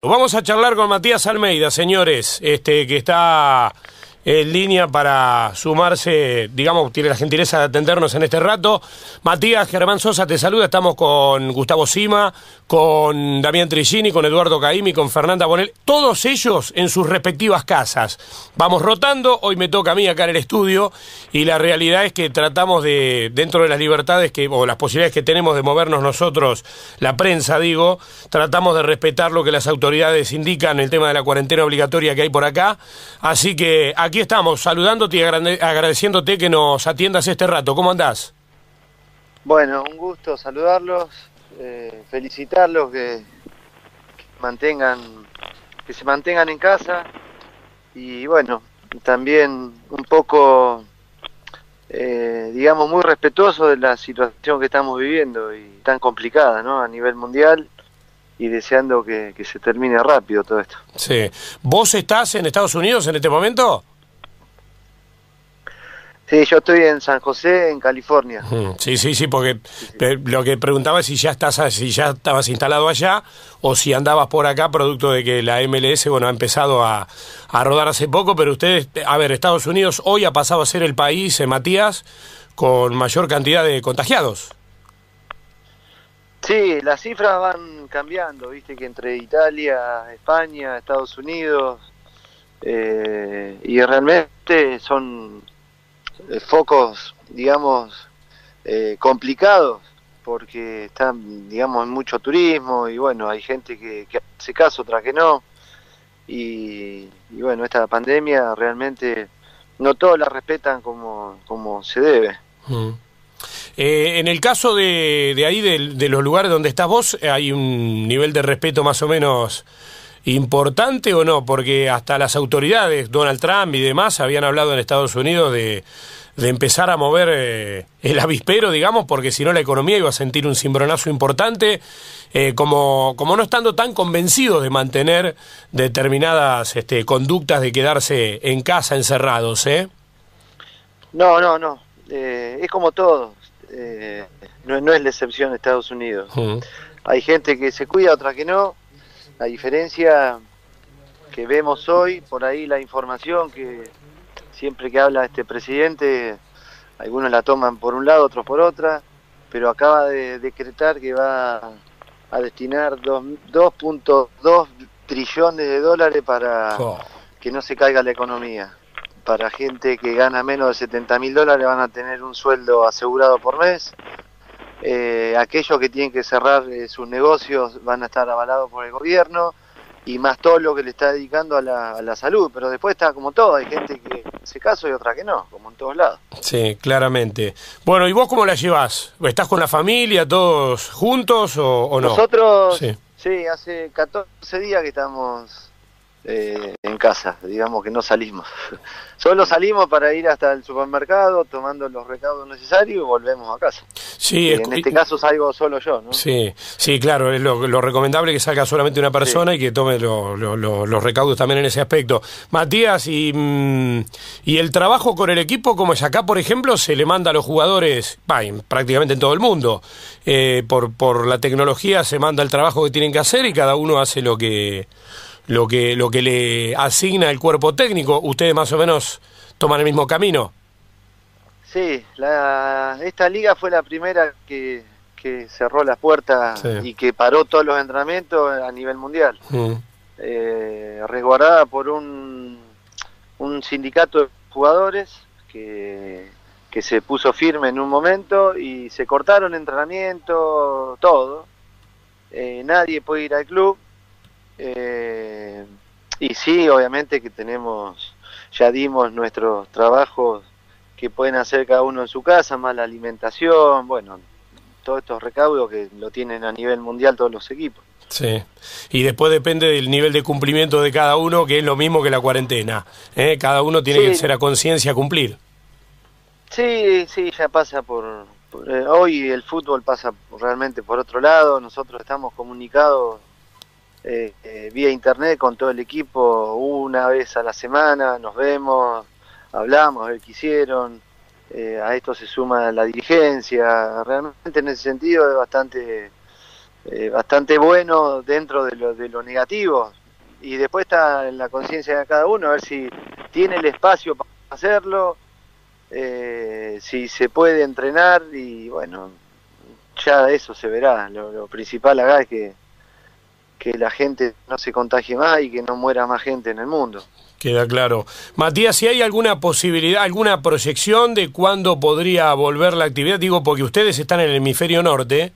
Vamos a charlar con Matías Almeida, señores, este que está en línea para sumarse, digamos, tiene la gentileza de atendernos en este rato. Matías Germán Sosa te saluda, estamos con Gustavo Sima, con Damián Trigini, con Eduardo Caimi, con Fernanda Bonel, todos ellos en sus respectivas casas. Vamos rotando, hoy me toca a mí acá en el estudio y la realidad es que tratamos de, dentro de las libertades que, o las posibilidades que tenemos de movernos nosotros, la prensa digo, tratamos de respetar lo que las autoridades indican, el tema de la cuarentena obligatoria que hay por acá. Así que aquí estamos, saludándote y agradeciéndote que nos atiendas este rato. ¿Cómo andás? Bueno, un gusto saludarlos eh, felicitarlos que, mantengan que se mantengan en casa y bueno también un poco eh, digamos muy respetuoso de la situación que estamos viviendo y tan complicada ¿no? a nivel mundial y deseando que, que se termine rápido todo esto. Sí. ¿Vos estás en Estados Unidos en este momento? Sí, yo estoy en San José, en California. Sí, sí, sí, porque lo que preguntaba es si ya estás, si ya estabas instalado allá o si andabas por acá, producto de que la MLS, bueno, ha empezado a, rodar hace poco, pero ustedes, a ver, Estados Unidos hoy ha pasado a ser el país, eh, Matías, con mayor cantidad de contagiados. Sí, las cifras van cambiando, viste que entre Italia, España, Estados Unidos, eh, y realmente son focos, digamos, eh, complicados, porque están, digamos, en mucho turismo y bueno, hay gente que, hace caso, otra que no. Y, bueno, esta pandemia realmente no todos la respetan como, como se debe. Mm. Eh, en el caso de, de ahí, de, de, los lugares donde estás vos, ¿hay un nivel de respeto más o menos importante o no? Porque hasta las autoridades, Donald Trump y demás, habían hablado en Estados Unidos de, de empezar a mover eh, el avispero, digamos, porque si no la economía iba a sentir un cimbronazo importante, eh, como, como no estando tan convencidos de mantener determinadas este, conductas de quedarse en casa encerrados, ¿eh? No, no, no. Eh, es como todo. no, no es la excepción de Stados Unidos. Hay gente que se cuida, otra que no la diferencia que vemos hoy, por ahí la información que siempre que habla este presidente, algunos la toman por un lado, otros por otra, pero acaba de decretar que va a destinar 2.2 trillones de dólares para oh. que no se caiga la economía. Para gente que gana menos de 70 mil dólares van a tener un sueldo asegurado por mes eh, aquellos que tienen que cerrar eh, sus negocios van a estar avalados por el gobierno y más todo lo que le está dedicando a la, salud, pero después está como todo, hay gente que hace caso y otra que no, como en todos lados. Sí, claramente. Bueno, ¿y vos cómo la llevas? ¿Estás con la familia, todos juntos o, no? Nosotros, sí. sí, hace 14 días que estamos eh, en casa, digamos que no salimos. Solo salimos para ir hasta el supermercado, tomando los recaudos necesarios y volvemos a casa. Sí, en este caso salgo solo yo, ¿no? Sí, sí, claro, es lo, recomendable que salga solamente una persona y que tome los recaudos también en ese aspecto. Matías, y, mm, y el trabajo con el equipo, como es acá, por ejemplo, se le manda a los jugadores, prácticamente en todo el mundo, eh, por, por la tecnología se manda el trabajo que tienen que hacer y cada uno hace lo que lo que, lo que le asigna el cuerpo técnico. ¿Ustedes más o menos toman el mismo camino? Sí, la, esta liga fue la primera que, que cerró las puertas y que paró todos los entrenamientos a nivel mundial. Mm. Eh, resguardada por un, un sindicato de jugadores que, que se puso firme en un momento y se cortaron entrenamiento, todo. Eh, nadie puede ir al club eh, y sí, obviamente que tenemos, ya dimos nuestros trabajos que pueden hacer cada uno en su casa, más la alimentación, bueno, todos estos recaudos que lo tienen a nivel mundial todos los equipos. Sí, y después depende del nivel de cumplimiento de cada uno, que es lo mismo que la cuarentena. ¿eh? Cada uno tiene que ser a conciencia cumplir. Sí, sí, ya pasa por... Eh, hoy el fútbol pasa realmente por otro lado, nosotros estamos comunicados eh, eh, vía internet con todo el equipo una vez a la semana, nos vemos, hablamos, ver qué hicieron, eh, a esto se suma la dirigencia, realmente en ese sentido es bastante eh, bastante bueno dentro de lo, de lo negativo. Y después está en la conciencia de cada uno, a ver si tiene el espacio para hacerlo, si se puede entrenar y bueno, ya eso se verá. Lo, principal acá es que, que la gente no se contagie más y que no muera más gente en el mundo. Queda claro. Matías, si hay alguna posibilidad, alguna proyección de cuándo podría volver la actividad, digo porque ustedes están en el hemisferio norte,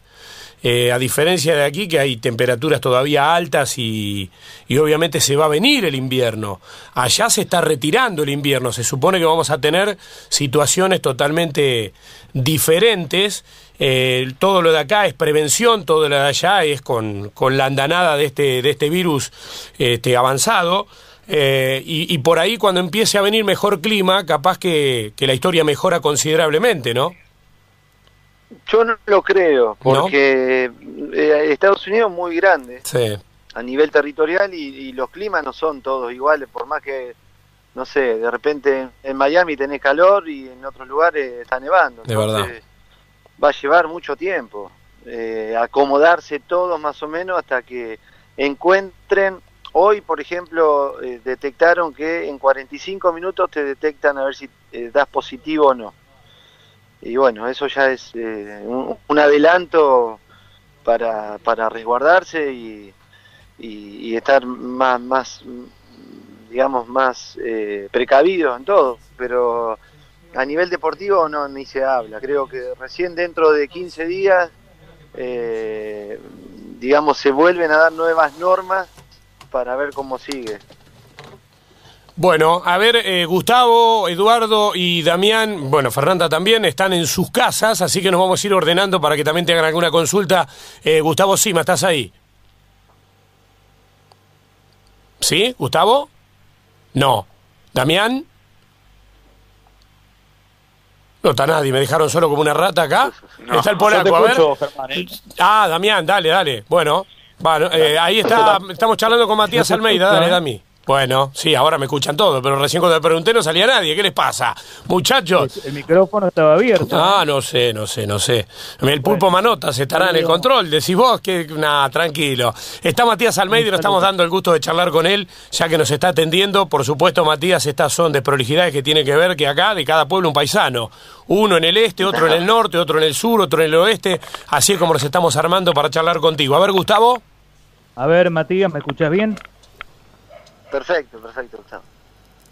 eh, a diferencia de aquí que hay temperaturas todavía altas y, y, obviamente se va a venir el invierno. Allá se está retirando el invierno, se supone que vamos a tener situaciones totalmente diferentes. Eh, todo lo de acá es prevención, todo lo de allá es con, con la andanada de este, de este virus este, avanzado. Eh, y, por ahí cuando empiece a venir mejor clima, capaz que, que la historia mejora considerablemente, ¿no? Yo no lo creo, porque eh, Estados Unidos es muy grande a nivel territorial y, los climas no son todos iguales, por más que, no sé, de repente en Miami tenés calor y en otros lugares está nevando. De verdad. Va a llevar mucho tiempo eh, acomodarse todos más o menos hasta que encuentren. Hoy, por ejemplo, eh, detectaron que en 45 minutos te detectan a ver si das positivo o no y bueno, eso ya es eh, un, adelanto para, para resguardarse y, y, estar más, más, digamos, más eh, precavido en todo, pero a nivel deportivo no ni se habla, creo que recién dentro de 15 días, eh, digamos, se vuelven a dar nuevas normas para ver cómo sigue. Bueno, a ver, eh, Gustavo, Eduardo y Damián, bueno, Fernanda también, están en sus casas, así que nos vamos a ir ordenando para que también te hagan alguna consulta. Eh, Gustavo Sima, ¿estás ahí? ¿Sí? ¿Gustavo? No. ¿Damián? No está nadie, me dejaron solo como una rata acá. está el polaco, a ver. ¿eh? Ah, Damián, dale, dale. Bueno, bueno ahí está, estamos charlando con Matías Almeida, dale, Dami. Bueno, sí, ahora me escuchan todo, pero recién cuando le pregunté no salía nadie. ¿Qué les pasa? Muchachos. El, micrófono estaba abierto. Ah, no sé, no sé, no sé. El pulpo Manotas estará en el control. Decís vos que. Nada, tranquilo. Está Matías Almeida y nos estamos dando el gusto de charlar con él, ya que nos está atendiendo. Por supuesto, Matías, estas son desprolijidades que tienen que ver que acá de cada pueblo un paisano. Uno en el este, otro en el norte, otro en el sur, otro en el oeste. Así es como nos estamos armando para charlar contigo. A ver, Gustavo. A ver, Matías, ¿me escuchas bien? Perfecto, perfecto,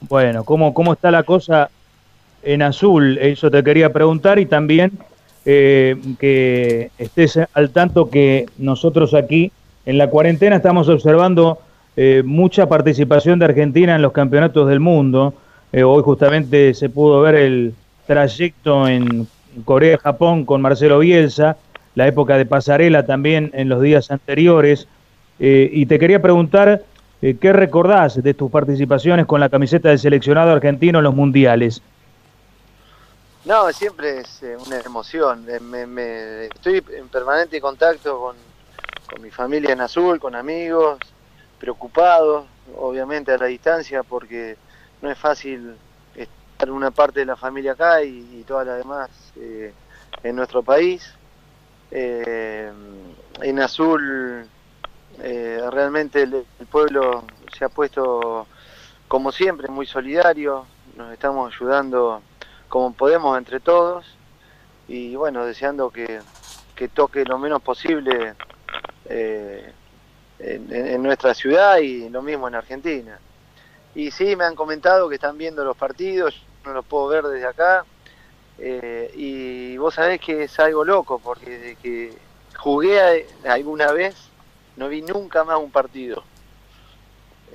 Bueno, ¿cómo, ¿cómo está la cosa en azul? Eso te quería preguntar y también eh, que estés al tanto que nosotros aquí en la cuarentena estamos observando eh, mucha participación de Argentina en los campeonatos del mundo. Eh, hoy justamente se pudo ver el trayecto en Corea-Japón con Marcelo Bielsa, la época de pasarela también en los días anteriores. y te quería preguntar eh, ¿Qué recordás de tus participaciones con la camiseta del seleccionado argentino en los mundiales? No, siempre es eh, una emoción. Eh, estoy en permanente contacto con, mi familia en azul, con amigos, preocupados, obviamente a la distancia, porque no es fácil estar una parte de la familia acá y, toda la demás en nuestro país. en azul eh, realmente el, pueblo se ha puesto, como siempre, muy solidario, nos estamos ayudando como podemos entre todos y bueno, deseando que, toque lo menos posible eh, en, nuestra ciudad y lo mismo en Argentina. Y sí, me han comentado que están viendo los partidos, no los puedo ver desde acá. Eh, y vos sabés que es algo loco, porque de que jugué alguna vez no vi nunca más un partido.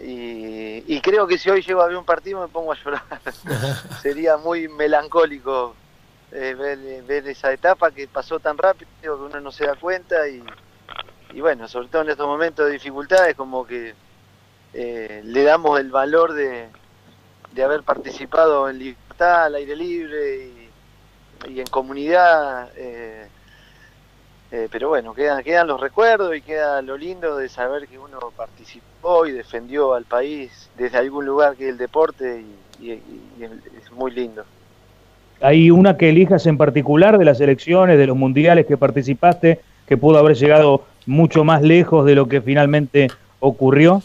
Y, creo que si hoy llego a ver un partido me pongo a llorar. Sería muy melancólico eh, ver, esa etapa que pasó tan rápido que uno no se da cuenta y, bueno, sobre todo en estos momentos de dificultades como que eh, le damos el valor de, de haber participado en libertad, al aire libre y, en comunidad. Eh, eh, pero bueno, quedan, quedan los recuerdos y queda lo lindo de saber que uno participó y defendió al país desde algún lugar que es el deporte y, es muy lindo. ¿Hay una que elijas en particular de las elecciones, de los mundiales que participaste, que pudo haber llegado mucho más lejos de lo que finalmente ocurrió?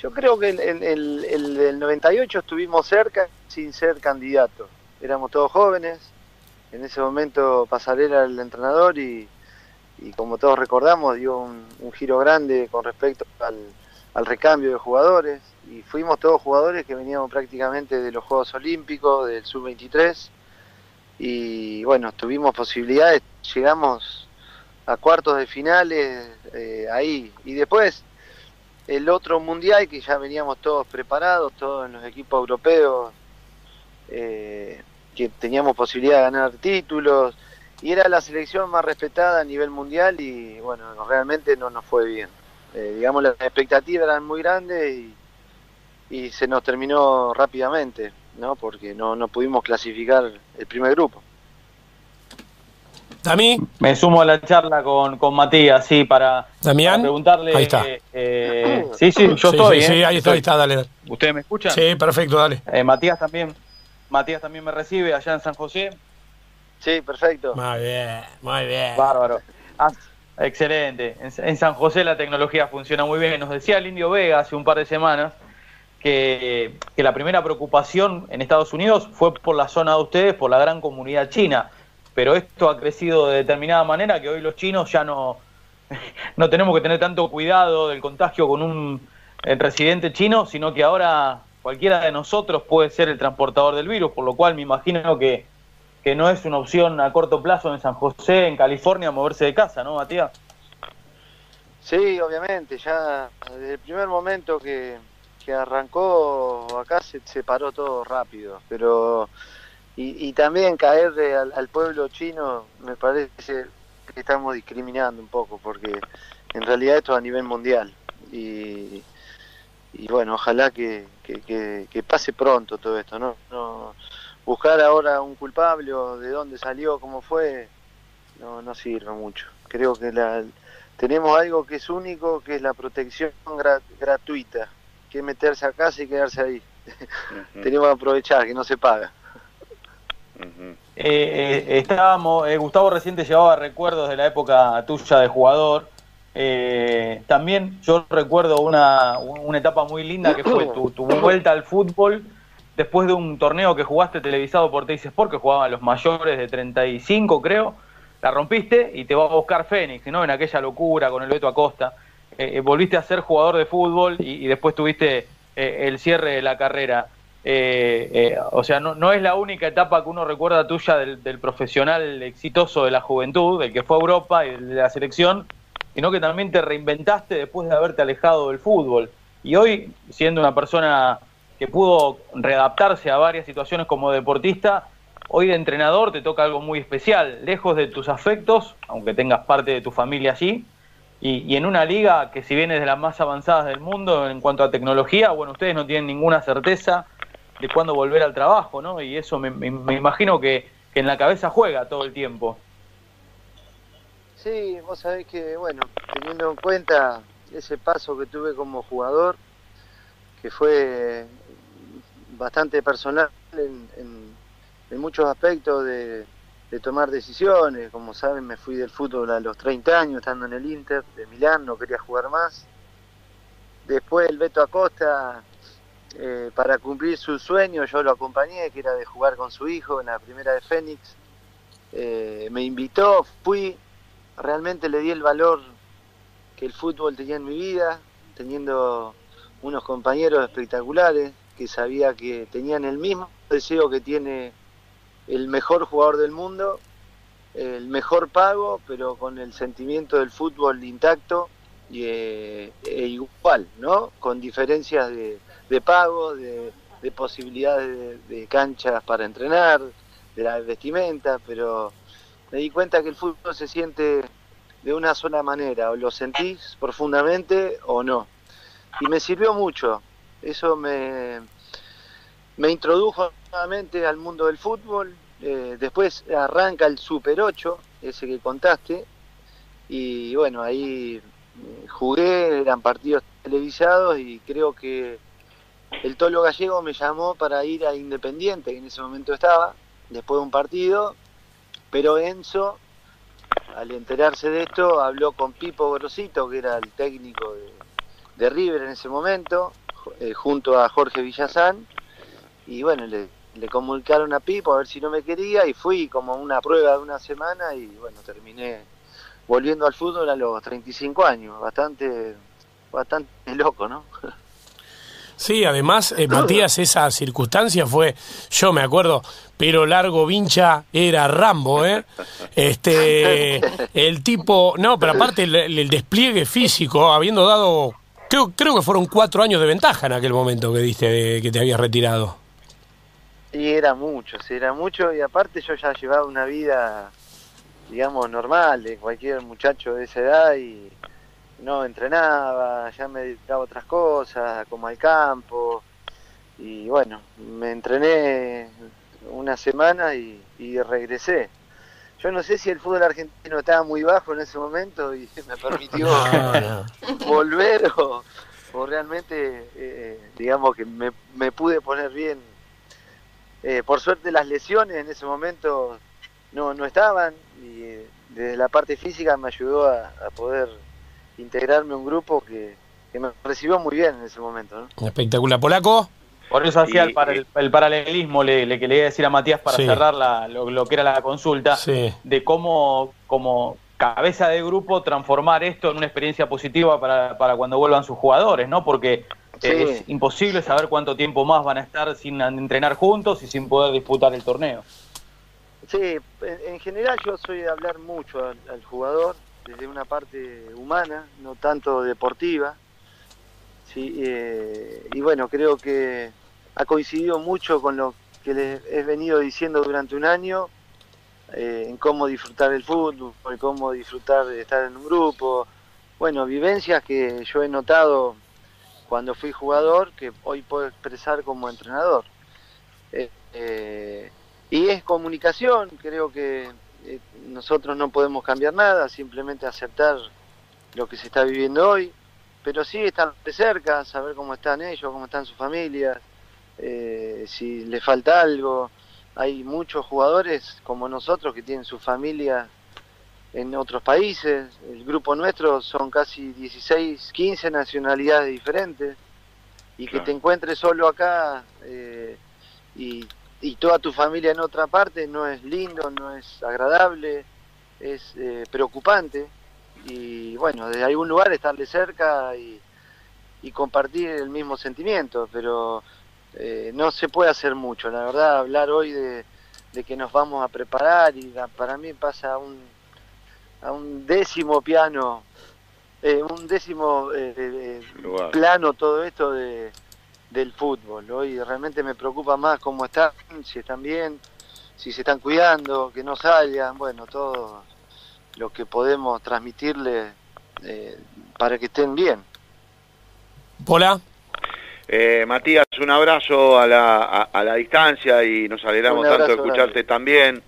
Yo creo que en el, el, 98 estuvimos cerca sin ser candidatos. Éramos todos jóvenes. En ese momento Pasarela era el entrenador y, como todos recordamos dio un, giro grande con respecto al, recambio de jugadores. Y fuimos todos jugadores que veníamos prácticamente de los Juegos Olímpicos, del Sub-23. Y bueno, tuvimos posibilidades, llegamos a cuartos de finales eh, ahí. Y después el otro mundial que ya veníamos todos preparados, todos en los equipos europeos, eh, que teníamos posibilidad de ganar títulos y era la selección más respetada a nivel mundial y bueno, realmente no nos fue bien. Eh, digamos, las expectativas eran muy grandes y, y se nos terminó rápidamente, ¿no? Porque no, no pudimos clasificar el primer grupo. Me sumo a la charla con, con Matías, sí, para, preguntarle. Ahí está. Eh, sí, sí, yo estoy. Sí, ¿eh? ahí está, ahí está, dale. ¿Ustedes me escuchan? Sí, perfecto, dale. Eh, Matías también. Matías también me recibe allá en San José. Sí, perfecto. Muy bien, muy bien. Bárbaro. Ah, excelente. En, San José la tecnología funciona muy bien. Nos decía el Indio Vega hace un par de semanas que, que la primera preocupación en Estados Unidos fue por la zona de ustedes, por la gran comunidad china pero esto ha crecido de determinada manera que hoy los chinos ya no, no tenemos que tener tanto cuidado del contagio con un residente chino, sino que ahora cualquiera de nosotros puede ser el transportador del virus, por lo cual me imagino que, que no es una opción a corto plazo en San José, en California, moverse de casa, ¿no, Matías? Sí, obviamente, ya desde el primer momento que, que arrancó acá se, se paró todo rápido, pero y, también caer al, pueblo chino me parece que estamos discriminando un poco porque en realidad esto es a nivel mundial y, bueno ojalá que, pase pronto todo esto no, no buscar ahora un culpable o de dónde salió cómo fue no no sirve mucho. Creo que la, tenemos algo que es único que es la protección gratuita que meterse a casa y quedarse ahí. Tenemos que aprovechar que no se paga. Eh, eh, estábamos, eh, Gustavo reciente llevaba recuerdos de la época tuya de jugador. También yo recuerdo una, una, etapa muy linda que fue tu, tu, vuelta al fútbol después de un torneo que jugaste televisado por Teis Sport, que jugaban los mayores de 35, creo. La rompiste y te va a buscar Fénix, ¿no? En aquella locura con el Beto Acosta. volviste a ser jugador de fútbol y, y después tuviste el cierre de la carrera. Eh, eh, o sea, no, no, es la única etapa que uno recuerda tuya del, profesional exitoso de la juventud, del que fue a Europa y de la selección, sino que también te reinventaste después de haberte alejado del fútbol. Y hoy, siendo una persona que pudo readaptarse a varias situaciones como deportista, hoy de entrenador te toca algo muy especial, lejos de tus afectos, aunque tengas parte de tu familia allí, y, en una liga que si bien es de las más avanzadas del mundo en cuanto a tecnología, bueno, ustedes no tienen ninguna certeza de cuándo volver al trabajo, ¿no? Y eso me, imagino que, en la cabeza juega todo el tiempo. Sí, vos sabés que, bueno, teniendo en cuenta ese paso que tuve como jugador, que fue bastante personal en, muchos aspectos de, tomar decisiones. Como saben, me fui del fútbol a los 30 años, estando en el Inter de Milán, no quería jugar más. Después el Beto Acosta eh, para cumplir su sueño yo lo acompañé, que era de jugar con su hijo en la primera de Fénix. Eh, me invitó, fui, realmente le di el valor que el fútbol tenía en mi vida, teniendo unos compañeros espectaculares que sabía que tenían el mismo deseo que tiene el mejor jugador del mundo, el mejor pago, pero con el sentimiento del fútbol intacto y, eh, e igual, ¿no? Con diferencias de, de pago, de, posibilidades de, canchas para entrenar, de la vestimenta, pero me di cuenta que el fútbol se siente de una sola manera, o lo sentís profundamente o no. Y me sirvió mucho, eso me, me introdujo nuevamente al mundo del fútbol, eh, después arranca el Super 8, ese que contaste, y bueno, ahí jugué, eran partidos televisados y creo que el Tolo Gallego me llamó para ir a Independiente, que en ese momento estaba, después de un partido, pero Enzo al enterarse de esto, habló con Pipo Grosito, que era el técnico de, River en ese momento, eh, junto a Jorge Villazán, y bueno, le, le comunicaron a Pipo a ver si no me quería, y fui como una prueba de una semana, y bueno, terminé volviendo al fútbol a los 35 años, bastante, bastante loco, ¿no? Sí, además, eh, Matías, esa circunstancia fue, yo me acuerdo, pero largo vincha era Rambo, ¿eh? Este, el tipo, no, pero aparte el, despliegue físico, habiendo dado, creo, creo que fueron cuatro años de ventaja en aquel momento que diste que te habías retirado. Sí, era mucho, sí, era mucho, y aparte yo ya llevaba una vida, digamos, normal de cualquier muchacho de esa edad y no entrenaba, ya me dedicaba a otras cosas, como al campo, y bueno, me entrené una semana y, regresé. Yo no sé si el fútbol argentino estaba muy bajo en ese momento y me permitió volver o, realmente, eh, digamos que me, me, pude poner bien. Eh, por suerte las lesiones en ese momento no, no estaban y eh, desde la parte física me ayudó a poder integrarme a un grupo que, me recibió muy bien en ese momento. Espectacular. ¿Polaco? Por eso hacía el, paralelismo le, que le iba a decir a Matías para cerrar lo, que era la consulta, de cómo como cabeza de grupo transformar esto en una experiencia positiva para, para cuando vuelvan sus jugadores, ¿no? Porque es imposible saber cuánto tiempo más van a estar sin entrenar juntos y sin poder disputar el torneo. Sí, en general yo soy de hablar mucho al jugador, desde una parte humana, no tanto deportiva. Eh, y bueno, creo que ha coincidido mucho con lo que les he venido diciendo durante un año, eh, en cómo disfrutar el fútbol, en cómo disfrutar de estar en un grupo. Bueno, vivencias que yo he notado cuando fui jugador, que hoy puedo expresar como entrenador. Eh, y es comunicación, creo que eh, nosotros no podemos cambiar nada, simplemente aceptar lo que se está viviendo hoy, pero sí estar de cerca, saber cómo están ellos, cómo están sus familias, eh, si les falta algo. Hay muchos jugadores como nosotros que tienen su familia en otros países. El grupo nuestro son casi 16, 15 nacionalidades diferentes. Y que te encuentres solo acá eh, y y toda tu familia en otra parte no es lindo, no es agradable, es eh, preocupante. Y bueno, desde algún lugar estarle cerca y, compartir el mismo sentimiento, pero eh, no se puede hacer mucho. La verdad, hablar hoy de, que nos vamos a preparar y para mí pasa a un, a un décimo piano, eh, un décimo plano todo esto de del fútbol. Hoy realmente me preocupa más cómo están, si están bien, si se están cuidando, que no salgan, bueno, todo lo que podemos transmitirles eh, para que estén bien. Hola. Eh, Matías, un abrazo a la, a, la distancia y nos alegramos tanto de escucharte también.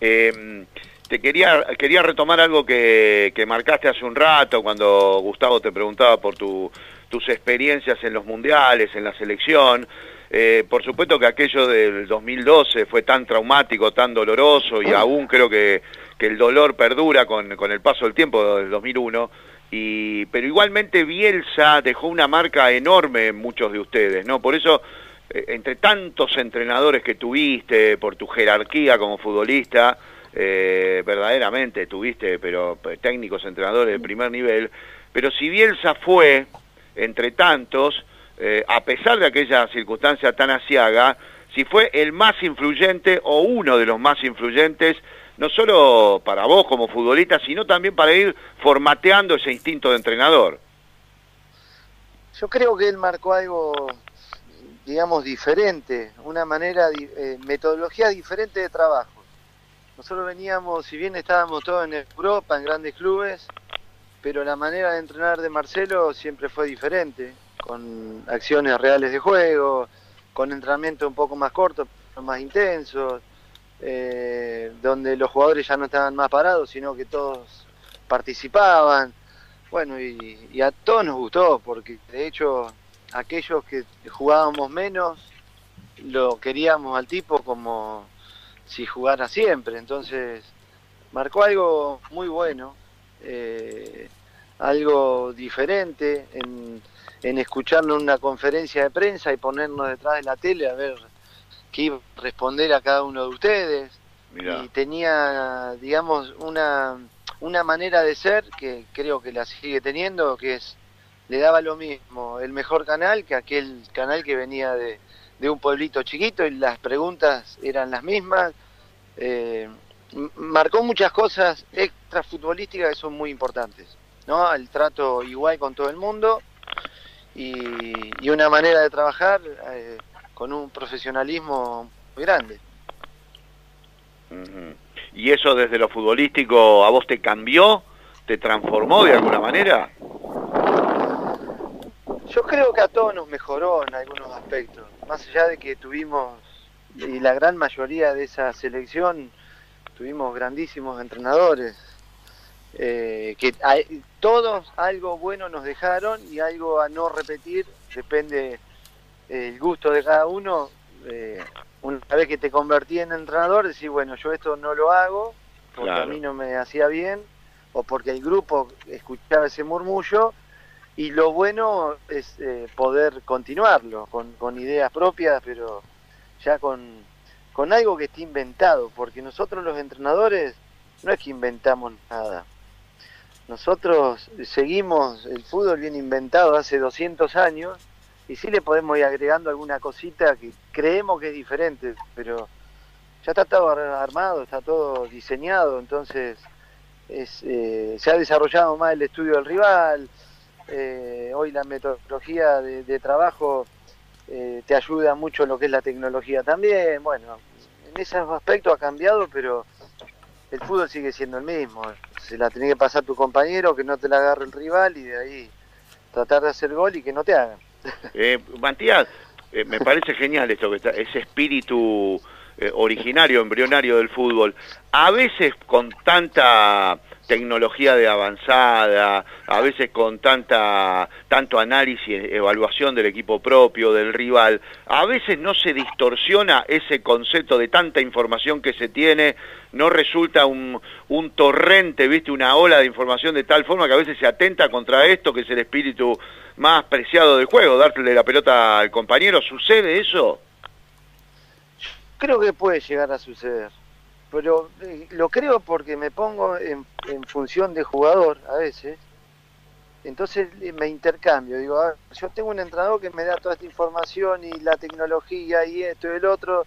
Eh, te quería, quería retomar algo que, que marcaste hace un rato cuando Gustavo te preguntaba por tu tus experiencias en los mundiales, en la selección. Eh, por supuesto que aquello del 2012 fue tan traumático, tan doloroso y aún creo que, que el dolor perdura con, con, el paso del tiempo del 2001. Y, pero igualmente Bielsa dejó una marca enorme en muchos de ustedes, ¿no? Por eso, eh, entre tantos entrenadores que tuviste, por tu jerarquía como futbolista, eh, verdaderamente tuviste, pero técnicos, entrenadores de primer nivel, pero si Bielsa fue entre tantos, eh, a pesar de aquella circunstancia tan asiaga, si fue el más influyente o uno de los más influyentes, no solo para vos como futbolista, sino también para ir formateando ese instinto de entrenador. Yo creo que él marcó algo, digamos, diferente, una manera, eh, metodología diferente de trabajo. Nosotros veníamos, si bien estábamos todos en Europa, en grandes clubes, pero la manera de entrenar de Marcelo siempre fue diferente, con acciones reales de juego, con entrenamiento un poco más corto, más intensos, eh, donde los jugadores ya no estaban más parados, sino que todos participaban. Bueno, y, y a todos nos gustó, porque de hecho aquellos que jugábamos menos, lo queríamos al tipo como si jugara siempre. Entonces, marcó algo muy bueno, eh, algo diferente en, en escucharlo en una conferencia de prensa y ponernos detrás de la tele a ver qué iba a responder a cada uno de ustedes. Y tenía, digamos, una, una manera de ser que creo que la sigue teniendo, que es, le daba lo mismo, el mejor canal que aquel canal que venía de, de un pueblito chiquito y las preguntas eran las mismas. Eh, marcó muchas cosas extra futbolísticas que son muy importantes, ¿no? El trato igual con todo el mundo y, una manera de trabajar eh, con un profesionalismo muy grande. ¿Y eso desde lo futbolístico a vos te cambió? ¿Te transformó de alguna manera? Yo creo que a todos nos mejoró en algunos aspectos, más allá de que tuvimos, y la gran mayoría de esa selección, tuvimos grandísimos entrenadores, eh, que todos algo bueno nos dejaron y algo a no repetir, depende el gusto de cada uno. Eh, una vez que te convertí en entrenador, decís, bueno, yo esto no lo hago porque a mí no me hacía bien o porque el grupo escuchaba ese murmullo y lo bueno es eh, poder continuarlo con, con, ideas propias, pero ya con, con algo que esté inventado, porque nosotros los entrenadores no es que inventamos nada. Nosotros seguimos el fútbol bien inventado hace 200 años y sí le podemos ir agregando alguna cosita que creemos que es diferente, pero ya está todo armado, está todo diseñado, entonces es, eh, se ha desarrollado más el estudio del rival, eh, hoy la metodología de, trabajo eh, te ayuda mucho lo que es la tecnología también. Bueno, en ese aspecto ha cambiado, pero el fútbol sigue siendo el mismo. Se la tiene que pasar tu compañero, que no te la agarre el rival y de ahí tratar de hacer gol y que no te hagan. Eh, eh, me parece genial esto, que está, ese espíritu originario, embrionario del fútbol. A veces con tanta tecnología de avanzada, a veces con tanta tanto análisis, evaluación del equipo propio, del rival, a veces no se distorsiona ese concepto de tanta información que se tiene, no resulta un, un torrente, viste, una ola de información de tal forma que a veces se atenta contra esto, que es el espíritu más preciado del juego, darle la pelota al compañero, ¿sucede eso? Creo que puede llegar a suceder pero eh, lo creo porque me pongo en, función de jugador a veces, entonces eh, me intercambio, digo, ah, yo tengo un entrenador que me da toda esta información y la tecnología y esto y el otro,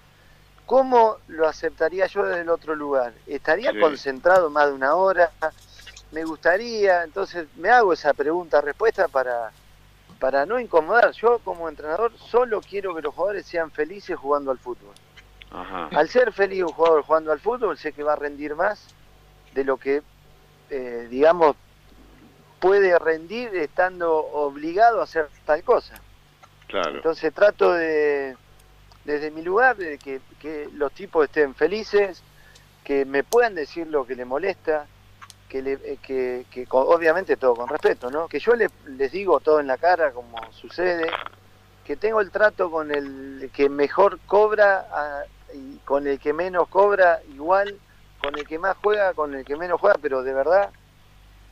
¿cómo lo aceptaría yo desde el otro lugar? ¿Estaría concentrado más de una hora? Me gustaría, entonces me hago esa pregunta, respuesta para, para no incomodar. Yo como entrenador solo quiero que los jugadores sean felices jugando al fútbol. Al ser feliz un jugador jugando al fútbol, sé que va a rendir más de lo que, eh, digamos, puede rendir estando obligado a hacer tal cosa. Entonces trato de, desde mi lugar, de que, los tipos estén felices, que me puedan decir lo que les molesta, que, le, eh, que, obviamente todo con respeto, ¿no? Que yo les digo todo en la cara como sucede, que tengo el trato con el que mejor cobra a, y con el que menos cobra igual, con el que más juega, con el que menos juega, pero de verdad.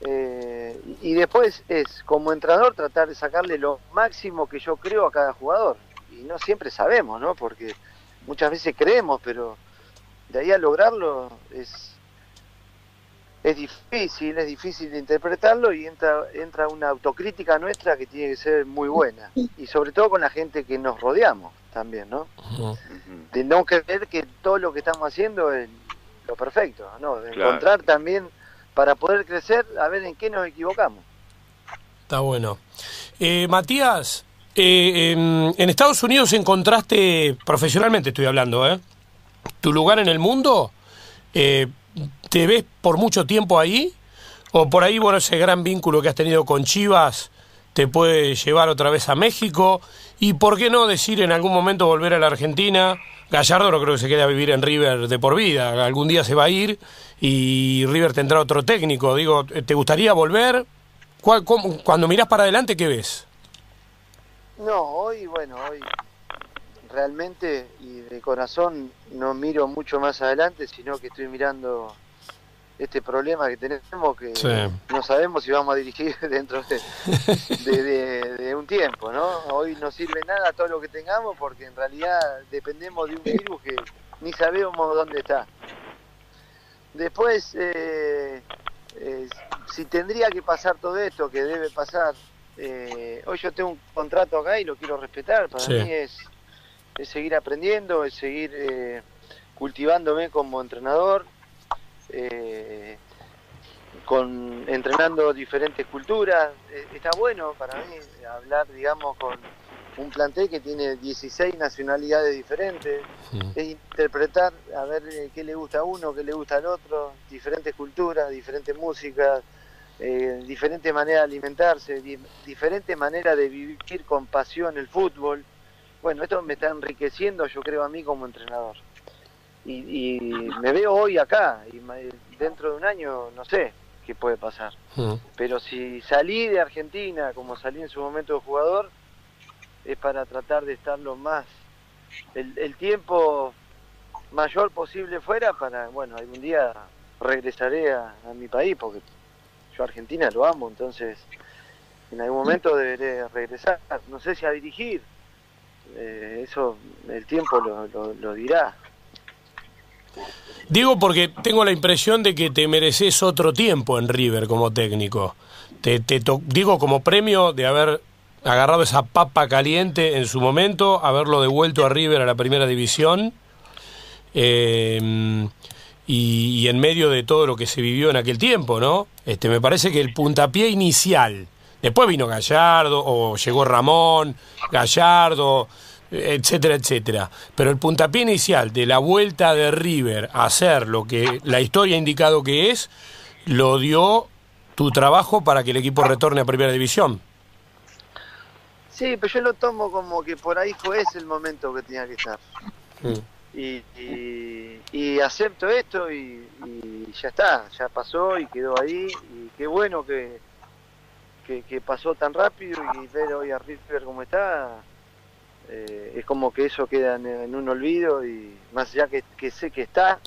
Eh, y después es, como entrenador, tratar de sacarle lo máximo que yo creo a cada jugador. Y no siempre sabemos, ¿no? Porque muchas veces creemos, pero de ahí a lograrlo es es difícil, es difícil de interpretarlo y entra, entra una autocrítica nuestra que tiene que ser muy buena. Y sobre todo con la gente que nos rodeamos también, ¿no? De no creer que todo lo que estamos haciendo es lo perfecto, ¿no? De encontrar también, para poder crecer, a ver en qué nos equivocamos. Está bueno. Eh, Matías, eh, en, Estados Unidos encontraste, profesionalmente estoy hablando, ¿eh? ¿Tu lugar en el mundo? Eh, ¿Te ves por mucho tiempo ahí? ¿O por ahí, bueno, ese gran vínculo que has tenido con Chivas te puede llevar otra vez a México? ¿Y por qué no decir en algún momento volver a la Argentina? Gallardo no creo que se quede a vivir en River de por vida. Algún día se va a ir y River tendrá otro técnico. Digo, ¿te gustaría volver? cuando mirás para adelante, ¿qué ves? No, hoy, bueno, hoy realmente y de corazón no miro mucho más adelante, sino que estoy mirando este problema que tenemos que no sabemos si vamos a dirigir dentro de, un tiempo, ¿no? Hoy no sirve nada todo lo que tengamos porque en realidad dependemos de un virus que ni sabemos dónde está. Después, eh, eh, si tendría que pasar todo esto, que debe pasar, eh, hoy yo tengo un contrato acá y lo quiero respetar, para mí es, es seguir aprendiendo, es seguir cultivándome como entrenador, eh, con entrenando diferentes culturas. Eh, está bueno para mí hablar, digamos, con un plantel que tiene 16 nacionalidades diferentes, es interpretar, a ver eh, qué le gusta a uno, qué le gusta al otro, diferentes culturas, diferentes músicas, eh, diferentes maneras de alimentarse, diferentes maneras de vivir con pasión el fútbol. Bueno, esto me está enriqueciendo, yo creo, a mí como entrenador y, me veo hoy acá y dentro de un año no sé qué puede pasar. Mm. Pero si salí de Argentina como salí en su momento de jugador, es para tratar de estar lo más, el, tiempo mayor posible fuera para, bueno, algún día regresaré a, mi país porque yo Argentina lo amo, entonces en algún momento deberé regresar, no sé si a dirigir, eh, eso el tiempo lo, lo dirá. Digo porque tengo la impresión de que te mereces otro tiempo en River como técnico. Te, digo como premio de haber agarrado esa papa caliente en su momento, haberlo devuelto a River a la primera división. Em, y, en medio de todo lo que se vivió en aquel tiempo, ¿no? Este, me parece que el puntapié inicial, después vino Gallardo, o llegó Ramón, Gallardo, etcétera, etcétera. Pero el puntapié inicial de la vuelta de River a hacer lo que la historia ha indicado que es, lo dio tu trabajo para que el equipo retorne a Primera División. Sí, pero yo lo tomo como que por ahí fue ese el momento que tenía que estar. Y, y, acepto esto y, ya está, ya pasó y quedó ahí. Y qué bueno que, que, que pasó tan rápido y ver hoy a River como está, eh, es como que eso queda en, un olvido y más allá que, sé que está,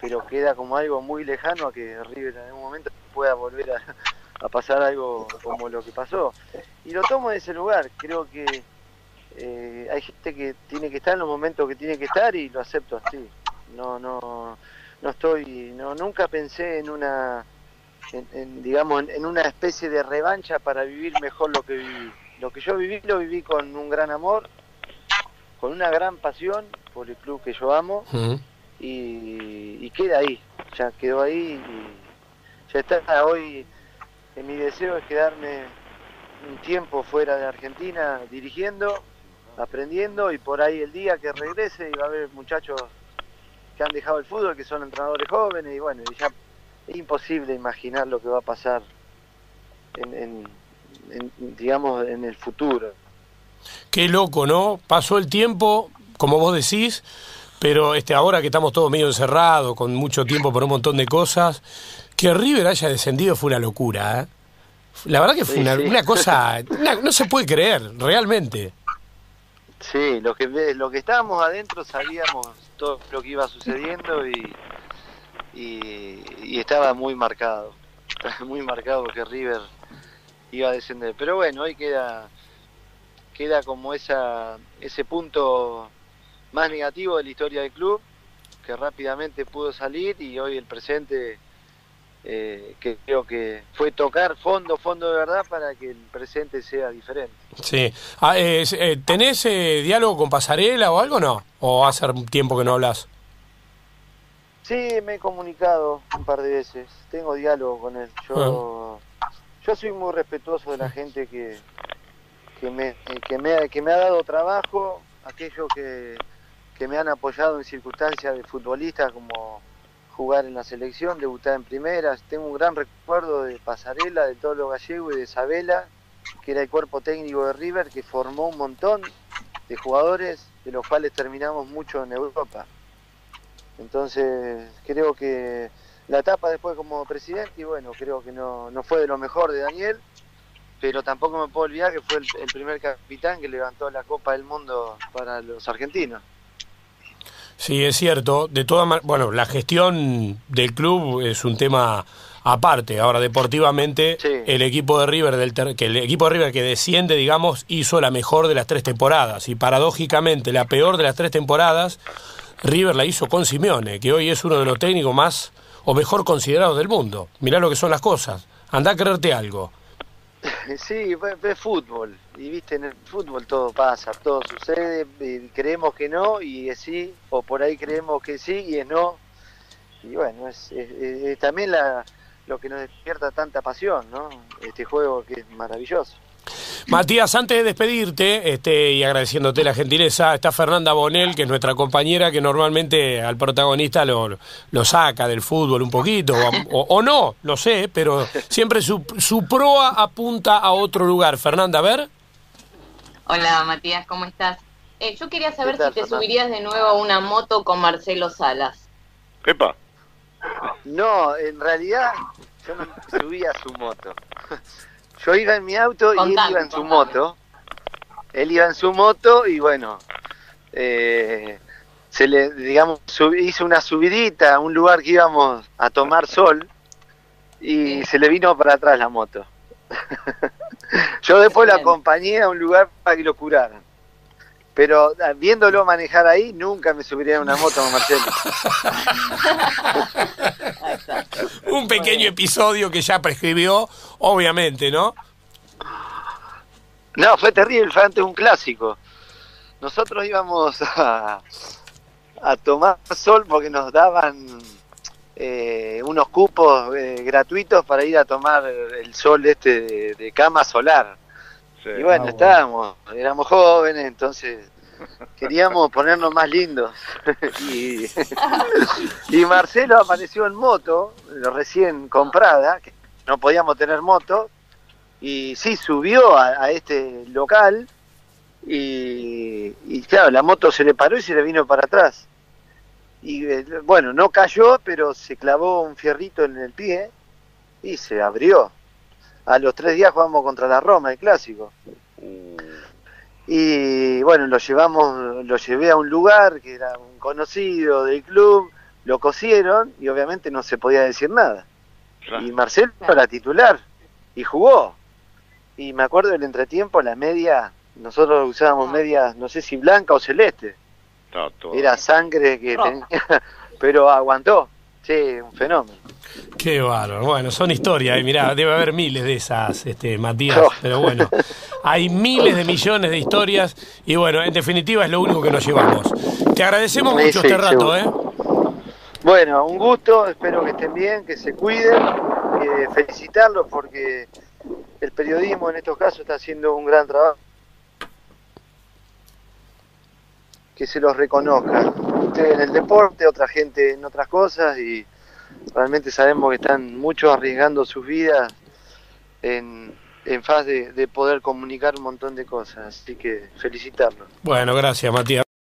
pero queda como algo muy lejano a que River en algún momento pueda volver a, pasar algo como lo que pasó. Y lo tomo de ese lugar, creo que eh, hay gente que tiene que estar en los momentos que tiene que estar y lo acepto así. No, no, no estoy, no, nunca pensé en una, en, digamos, en una especie de revancha para vivir mejor lo que viví. Lo que yo viví lo viví con un gran amor con una gran pasión por el club que yo amo y, queda ahí, ya quedó ahí y ya está. Hoy en mi deseo es quedarme un tiempo fuera de Argentina dirigiendo, aprendiendo y por ahí el día que regrese y va a haber muchachos que han dejado el fútbol, que son entrenadores jóvenes y bueno, ya es imposible imaginar lo que va a pasar en digamos en el futuro. Qué loco, ¿no? Pasó el tiempo, como vos decís, pero este, ahora que estamos todos medio encerrados, con mucho tiempo por un montón de cosas, que River haya descendido fue una locura, ¿eh? La verdad que fue una, cosa, no se puede creer, realmente. Sí, lo que, lo que estábamos adentro sabíamos todo lo que iba sucediendo y, y, estaba muy marcado, muy marcado que River iba a descender. Pero bueno, hoy queda queda como esa, ese punto más negativo de la historia del club, que rápidamente pudo salir y hoy el presente, eh, que creo que fue tocar fondo, fondo de verdad para que el presente sea diferente. Sí. Ah, eh, ¿Tenés eh, diálogo con Pasarela o algo no? ¿O hace tiempo que no hablas? Sí, me he comunicado un par de veces. Tengo diálogo con él. Yo, ah. yo soy muy respetuoso de la gente que, que me, que me, que me ha dado trabajo, aquellos que, que me han apoyado en circunstancias de futbolista como jugar en la selección, debutar en primeras. Tengo un gran recuerdo de Pasarela, de Tolo Gallego y de Isabela, que era el cuerpo técnico de River, que formó un montón de jugadores, de los cuales terminamos mucho en Europa. Entonces, creo que la etapa después como presidente, y bueno, creo que no, no fue de lo mejor de Daniel, pero tampoco me puedo olvidar que fue el, primer capitán que levantó la Copa del Mundo para los argentinos. Sí, es cierto. De todas bueno, la gestión del club es un tema aparte. Ahora, deportivamente, el equipo de River del que el equipo de River que desciende, digamos, hizo la mejor de las tres temporadas y paradójicamente la peor de las tres temporadas River la hizo con Simeone, que hoy es uno de los técnicos más o mejor considerados del mundo. Mirá lo que son las cosas. Anda a creerte algo. Sí, ve, fútbol. Y viste, en el fútbol todo pasa, todo sucede. Creemos que no y es sí, o por ahí creemos que sí y es no. Y bueno, es, también la, lo que nos despierta tanta pasión, ¿no? Este juego que es maravilloso. Matías, antes de despedirte este, y agradeciéndote la gentileza, está Fernanda Bonel, que es nuestra compañera, que normalmente al protagonista lo, lo saca del fútbol un poquito, o, no, lo sé, pero siempre su, su proa apunta a otro lugar. Fernanda, a ver. Hola Matías, ¿cómo estás? Eh, yo quería saber si te subirías de nuevo a una moto con Marcelo Salas. ¿Quepa? No, en realidad yo no subía a su moto. Yo iba en mi auto y él iba en su moto. Él iba en su moto y bueno, eh, se le, digamos, hizo una subidita a un lugar que íbamos a tomar sol y se le vino para atrás la moto. Yo después lo acompañé a un lugar para que lo curaran. Pero ah, viéndolo manejar ahí, nunca me subiría a una moto con Un pequeño episodio que ya prescribió, obviamente, ¿no? No, fue terrible, fue antes un clásico. Nosotros íbamos a, a tomar sol porque nos daban eh, unos cupos eh, gratuitos para ir a tomar el sol este de, cama solar. Y bueno, ah, estábamos, éramos jóvenes, entonces queríamos ponernos más lindos. y, y, Marcelo apareció en moto, recién comprada, que no podíamos tener moto, y sí subió a, este local y, y, claro, la moto se le paró y se le vino para atrás. Y eh, bueno, no cayó, pero se clavó un fierrito en el pie y se abrió. A los tres días jugamos contra la Roma, el clásico. Uh. Y bueno, lo llevamos, lo llevé a un lugar que era un conocido del club, lo cosieron y obviamente no se podía decir nada. Y Marcelo era titular y jugó. Y me acuerdo del entretiempo, la media, nosotros usábamos ah. media, no sé si blanca o celeste. Era sangre que tenía, pero aguantó. Sí, un fenómeno. Qué bárbaro. Bueno, son historias. ¿eh? Mirá, debe haber miles de esas, este, Matías. Pero bueno, hay miles de millones de historias. Y bueno, en definitiva es lo único que nos llevamos. Te agradecemos mucho este rato, ¿eh? Bueno, un gusto. Espero que estén bien, que se cuiden. Eh, felicitarlos porque el periodismo en estos casos está haciendo un gran trabajo. Que se los reconozca. En el deporte, otra gente en otras cosas y realmente sabemos que están muchos arriesgando sus vidas en, en faz de, de poder comunicar un montón de cosas. Así que felicitarlos. Bueno, gracias Matías.